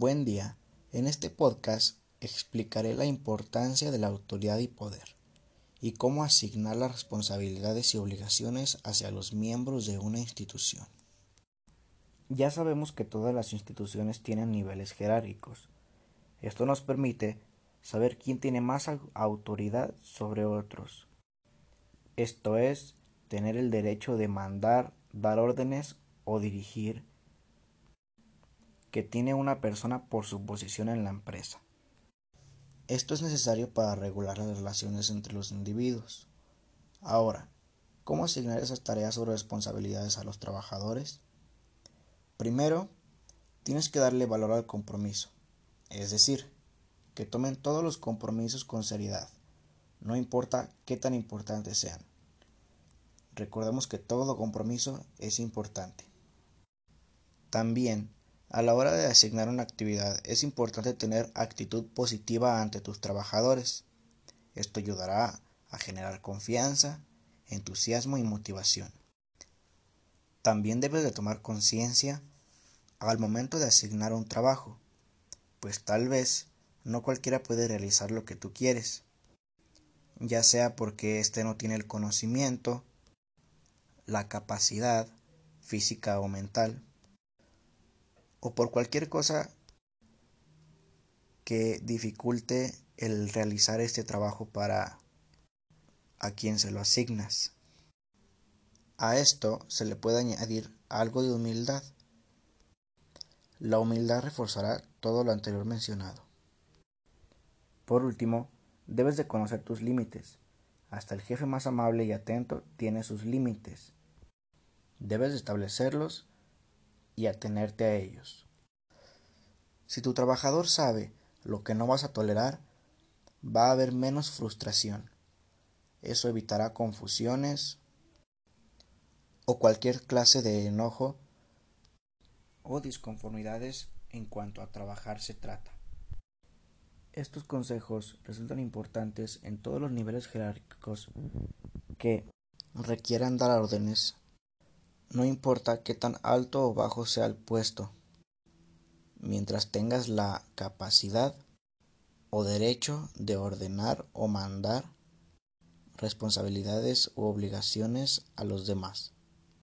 Buen día. En este podcast explicaré la importancia de la autoridad y poder y cómo asignar las responsabilidades y obligaciones hacia los miembros de una institución. Ya sabemos que todas las instituciones tienen niveles jerárquicos. Esto nos permite saber quién tiene más autoridad sobre otros. Esto es, tener el derecho de mandar, dar órdenes o dirigir que tiene una persona por su posición en la empresa. Esto es necesario para regular las relaciones entre los individuos. Ahora, ¿cómo asignar esas tareas o responsabilidades a los trabajadores? Primero, tienes que darle valor al compromiso, es decir, que tomen todos los compromisos con seriedad, no importa qué tan importantes sean. Recordemos que todo compromiso es importante. También a la hora de asignar una actividad es importante tener actitud positiva ante tus trabajadores. Esto ayudará a generar confianza, entusiasmo y motivación. También debes de tomar conciencia al momento de asignar un trabajo, pues tal vez no cualquiera puede realizar lo que tú quieres, ya sea porque éste no tiene el conocimiento, la capacidad física o mental, o por cualquier cosa que dificulte el realizar este trabajo para a quien se lo asignas. A esto se le puede añadir algo de humildad. La humildad reforzará todo lo anterior mencionado. Por último, debes de conocer tus límites. Hasta el jefe más amable y atento tiene sus límites. Debes de establecerlos y atenerte a ellos. Si tu trabajador sabe lo que no vas a tolerar, va a haber menos frustración. Eso evitará confusiones o cualquier clase de enojo o disconformidades en cuanto a trabajar se trata. Estos consejos resultan importantes en todos los niveles jerárquicos que requieran dar órdenes no importa qué tan alto o bajo sea el puesto, mientras tengas la capacidad o derecho de ordenar o mandar responsabilidades u obligaciones a los demás.